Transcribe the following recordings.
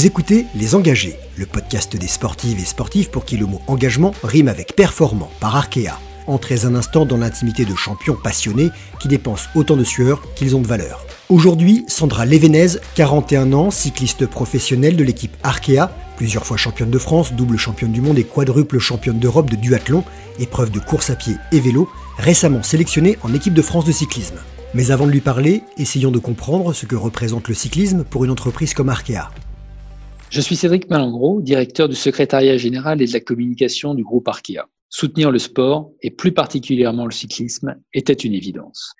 Vous écoutez Les Engagés, le podcast des sportives et sportifs pour qui le mot engagement rime avec performant par Arkea. Entrez un instant dans l'intimité de champions passionnés qui dépensent autant de sueur qu'ils ont de valeur. Aujourd'hui, Sandra Levenez, 41 ans, cycliste professionnelle de l'équipe Arkea, plusieurs fois championne de France, double championne du monde et quadruple championne d'Europe de duathlon, épreuve de course à pied et vélo, récemment sélectionnée en équipe de France de cyclisme. Mais avant de lui parler, essayons de comprendre ce que représente le cyclisme pour une entreprise comme Arkea. Je suis Cédric Malangro, directeur du secrétariat général et de la communication du groupe Arkea. Soutenir le sport, et plus particulièrement le cyclisme, était une évidence.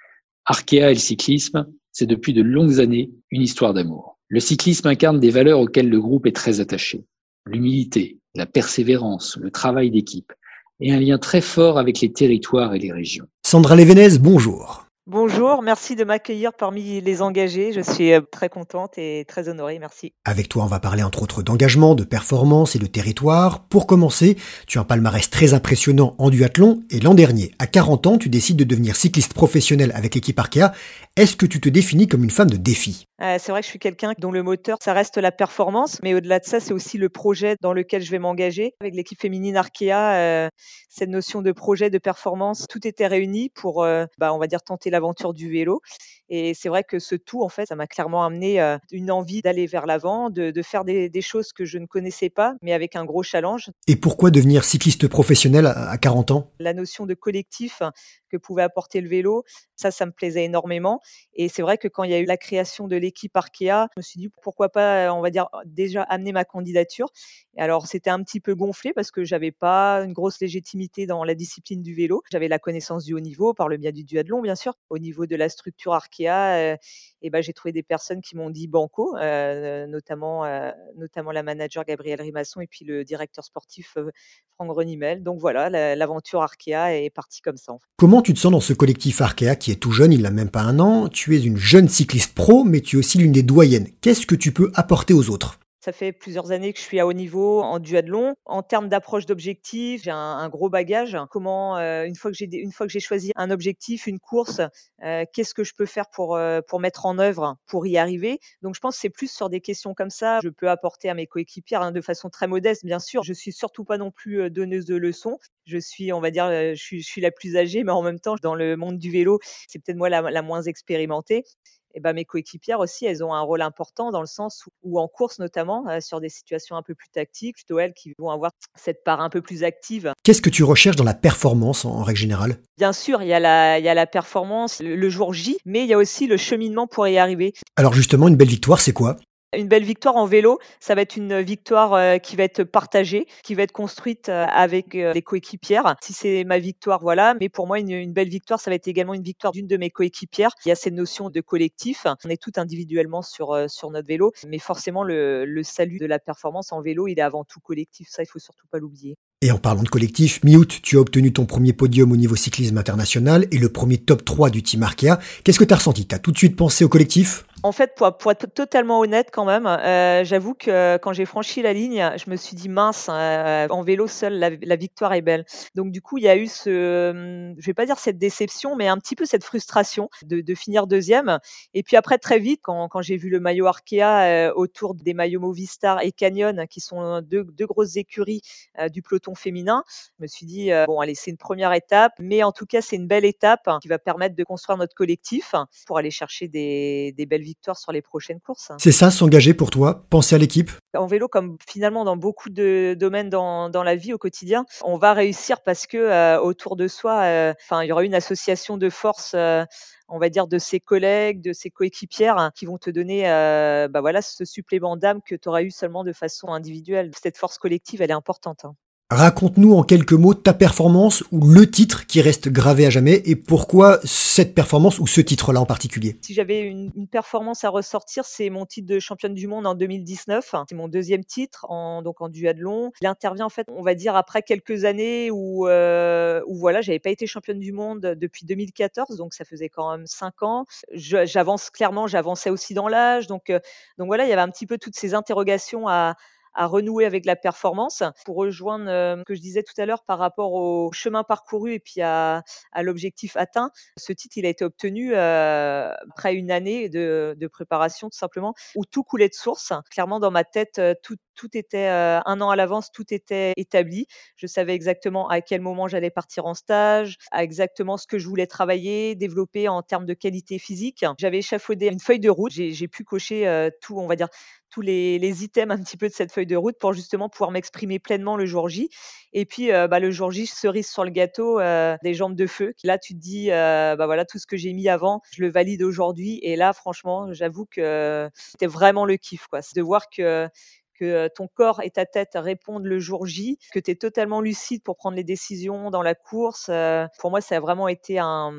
Arkea et le cyclisme, c'est depuis de longues années une histoire d'amour. Le cyclisme incarne des valeurs auxquelles le groupe est très attaché. L'humilité, la persévérance, le travail d'équipe, et un lien très fort avec les territoires et les régions. Sandra Levenez, bonjour. Bonjour, merci de m'accueillir parmi les engagés. Je suis euh, très contente et très honorée, merci. Avec toi, on va parler entre autres d'engagement, de performance et de territoire. Pour commencer, tu as un palmarès très impressionnant en duathlon et l'an dernier, à 40 ans, tu décides de devenir cycliste professionnel avec l'équipe Arkea. Est-ce que tu te définis comme une femme de défi? Euh, C'est vrai que je suis quelqu'un dont le moteur, ça reste la performance, mais au-delà de ça, c'est aussi le projet dans lequel je vais m'engager. Avec l'équipe féminine Arkea, euh, cette notion de projet, de performance, tout était réuni pour, bah, on va dire, tenter l'aventure du vélo. Et c'est vrai que ce tout, en fait, ça m'a clairement amené une envie d'aller vers l'avant, de, faire des, choses que je ne connaissais pas, mais avec un gros challenge. Et pourquoi devenir cycliste professionnel à 40 ans? La notion de collectif que pouvait apporter le vélo, ça, ça me plaisait énormément. Et c'est vrai que quand il y a eu la création de l'équipe Arkea, je me suis dit pourquoi pas, on va dire, déjà amener ma candidature. Alors, c'était un petit peu gonflé parce que j'avais pas une grosse légitimité dans la discipline du vélo. J'avais la connaissance du haut niveau par le biais du duathlon, bien sûr. Au niveau de la structure Arkea, et ben, j'ai trouvé des personnes qui m'ont dit banco, notamment, notamment la manager Gabrielle Rimasson et puis le directeur sportif Franck Renimel. Donc voilà, l'aventure Arkea est partie comme ça. Comment tu te sens dans ce collectif Arkea qui est tout jeune, il n'a même pas un an? Tu es une jeune cycliste pro, mais tu es aussi l'une des doyennes. Qu'est-ce que tu peux apporter aux autres? Ça fait plusieurs années que je suis à haut niveau en duathlon. En termes d'approche d'objectif, j'ai un, gros bagage. Comment, euh, une fois que j'ai une fois que j'ai choisi un objectif, une course, euh, qu'est-ce que je peux faire pour euh, pour mettre en œuvre pour y arriver? Donc je pense que c'est plus sur des questions comme ça. Je peux apporter à mes coéquipières hein, de façon très modeste, bien sûr. Je suis surtout pas non plus donneuse de leçons. Je suis, on va dire, je suis, je suis la plus âgée, mais en même temps, dans le monde du vélo, c'est peut-être moi la, la moins expérimentée et ben, mes coéquipières aussi, elles ont un rôle important dans le sens où, en course notamment, euh, sur des situations un peu plus tactiques, plutôt elles qui vont avoir cette part un peu plus active. Qu'est-ce que tu recherches dans la performance en, règle générale? Bien sûr, il y, a la, il y a la performance le, le jour J, mais il y a aussi le cheminement pour y arriver. Alors justement, une belle victoire, c'est quoi? Une belle victoire en vélo, ça va être une victoire euh, qui va être partagée, qui va être construite euh, avec euh, les coéquipières. Si c'est ma victoire, voilà. Mais pour moi, une, belle victoire, ça va être également une victoire d'une de mes coéquipières. Il y a cette notion de collectif. On est tout individuellement sur, sur notre vélo, mais forcément, le, le salut de la performance en vélo, il est avant tout collectif. Ça, il faut surtout pas l'oublier. Et en parlant de collectif, mi-août, tu as obtenu ton premier podium au niveau cyclisme international et le premier top 3 du team Arkea. Qu'est-ce que tu as ressenti? Tu as tout de suite pensé au collectif? En fait, pour, être totalement honnête quand même, euh, j'avoue que quand j'ai franchi la ligne, je me suis dit mince, euh, en vélo seul, la, victoire est belle. Donc du coup, il y a eu ce, hum, je vais pas dire cette déception, mais un petit peu cette frustration de, finir deuxième. Et puis après, très vite, quand, j'ai vu le maillot Arkea euh, autour des maillots Movistar et Canyon, qui sont deux, grosses écuries du peloton féminin, je me suis dit bon, allez, c'est une première étape, mais en tout cas, c'est une belle étape qui va permettre de construire notre collectif pour aller chercher des, des belles victoire sur les prochaines courses. C'est ça, s'engager pour toi, penser à l'équipe? En vélo, comme finalement dans beaucoup de domaines dans, dans la vie au quotidien, on va réussir parce que euh, autour de soi, euh, enfin, il y aura une association de forces. Euh, on va dire de ses collègues, de ses coéquipières hein, qui vont te donner bah voilà, ce supplément d'âme que tu auras eu seulement de façon individuelle. Cette force collective, elle est importante. Hein. Raconte-nous en quelques mots ta performance ou le titre qui reste gravé à jamais et pourquoi cette performance ou ce titre-là en particulier. Si j'avais une, performance à ressortir, c'est mon titre de championne du monde en 2019. C'est mon deuxième titre en, donc en duathlon. Il intervient en fait, on va dire, après quelques années où, euh, où voilà, j'avais pas été championne du monde depuis 2014, donc ça faisait quand même cinq ans. J'avance clairement, j'avançais aussi dans l'âge. Donc, euh, donc voilà, il y avait un petit peu toutes ces interrogations à à renouer avec la performance. Pour rejoindre ce que je disais tout à l'heure par rapport au chemin parcouru et puis à, l'objectif atteint, ce titre, il a été obtenu après une année de, préparation, tout simplement, où tout coulait de source. Clairement, dans ma tête, tout, tout était un an à l'avance, tout était établi. Je savais exactement à quel moment j'allais partir en stage, à exactement ce que je voulais travailler, développer en termes de qualité physique. J'avais échafaudé une feuille de route. J'ai pu cocher tout, on va dire, tous les, items un petit peu de cette feuille de route pour justement pouvoir m'exprimer pleinement le jour J. Et puis bah, le jour J, cerise sur le gâteau, des jambes de feu. Là, tu te dis, bah voilà, tout ce que j'ai mis avant, je le valide aujourd'hui. Et là, franchement, j'avoue que c'était vraiment le kiff, quoi. C'est de voir que que ton corps et ta tête répondent le jour J, que tu es totalement lucide pour prendre les décisions dans la course. pour moi, ça a vraiment été un,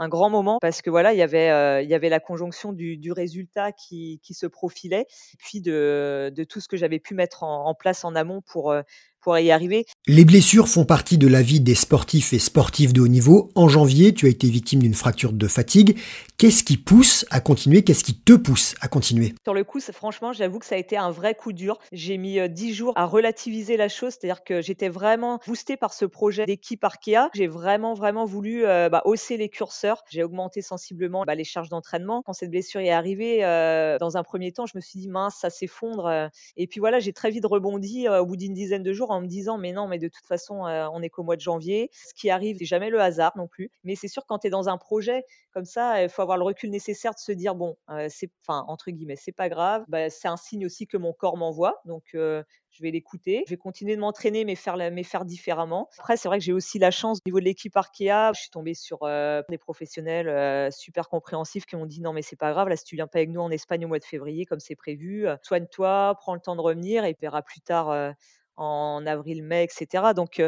un grand moment parce que voilà, il y avait, il y avait la conjonction du, résultat qui, qui, se profilait, puis de, de tout ce que j'avais pu mettre en, en, place en amont pour, pour y arriver. Les blessures font partie de la vie des sportifs et sportifs de haut niveau. En janvier, tu as été victime d'une fracture de fatigue. Qu'est-ce qui pousse à continuer? Qu'est-ce qui te pousse à continuer? Sur le coup, franchement, j'avoue que ça a été un vrai coup dur. J'ai mis euh, dix jours à relativiser la chose, c'est-à-dire que j'étais vraiment boostée par ce projet d'équipe Arkea. J'ai vraiment, vraiment voulu euh, bah, hausser les curseurs. J'ai augmenté sensiblement bah, les charges d'entraînement. Quand cette blessure est arrivée, euh, dans un premier temps, je me suis dit mince, ça s'effondre. Et puis voilà, j'ai très vite rebondi au bout d'une dizaine de jours en me disant mais non, mais de toute façon, on n'est qu'au mois de janvier. Ce qui arrive, c'est jamais le hasard non plus. Mais c'est sûr quand tu es dans un projet comme ça, il faut avoir le recul nécessaire de se dire bon, c'est, enfin entre guillemets, c'est pas grave. Bah, c'est un signe aussi que mon corps m'envoie. Donc je vais l'écouter. Je vais continuer de m'entraîner, mais faire, mais faire différemment. Après, c'est vrai que j'ai aussi la chance au niveau de l'équipe Arkea. Je suis tombée sur des professionnels super compréhensifs qui m'ont dit non, mais c'est pas grave. Là, si tu viens pas avec nous en Espagne au mois de février, comme c'est prévu, soigne-toi, prends le temps de revenir et verra plus tard en avril, mai, etc. Donc,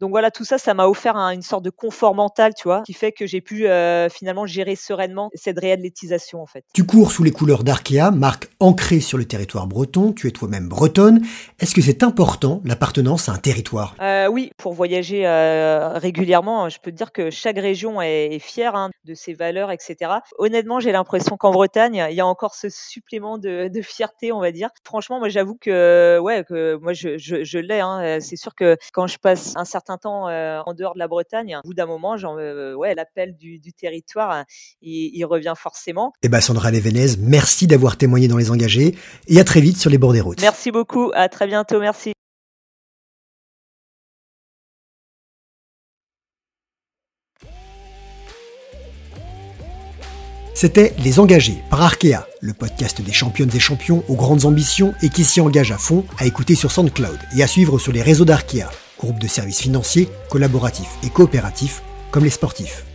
donc voilà, tout ça, ça m'a offert une sorte de confort mental, tu vois, qui fait que j'ai pu finalement gérer sereinement cette réathlétisation en fait. Tu cours sous les couleurs d'Arkea, marque ancrée sur le territoire breton. Tu es toi-même bretonne. Est-ce que c'est important l'appartenance à un territoire? Oui, pour voyager régulièrement, je peux te dire que chaque région est, fière hein, de ses valeurs, etc. Honnêtement, j'ai l'impression qu'en Bretagne, il y a encore ce supplément de, fierté, on va dire. Franchement, moi, j'avoue que ouais, que moi, je, je l'ai. Hein. C'est sûr que quand je passe un certain temps en dehors de la Bretagne, au bout d'un moment, genre, ouais, l'appel du, territoire, il, revient forcément. Eh ben, Sandra Levenez, merci d'avoir témoigné dans les engagés et à très vite sur les bords des routes. Merci beaucoup, à très bientôt, merci. C'était Les Engagés par Arkea, le podcast des championnes et champions aux grandes ambitions et qui s'y engage à fond, à écouter sur SoundCloud et à suivre sur les réseaux d'Arkea, groupe de services financiers, collaboratifs et coopératifs, comme les sportifs.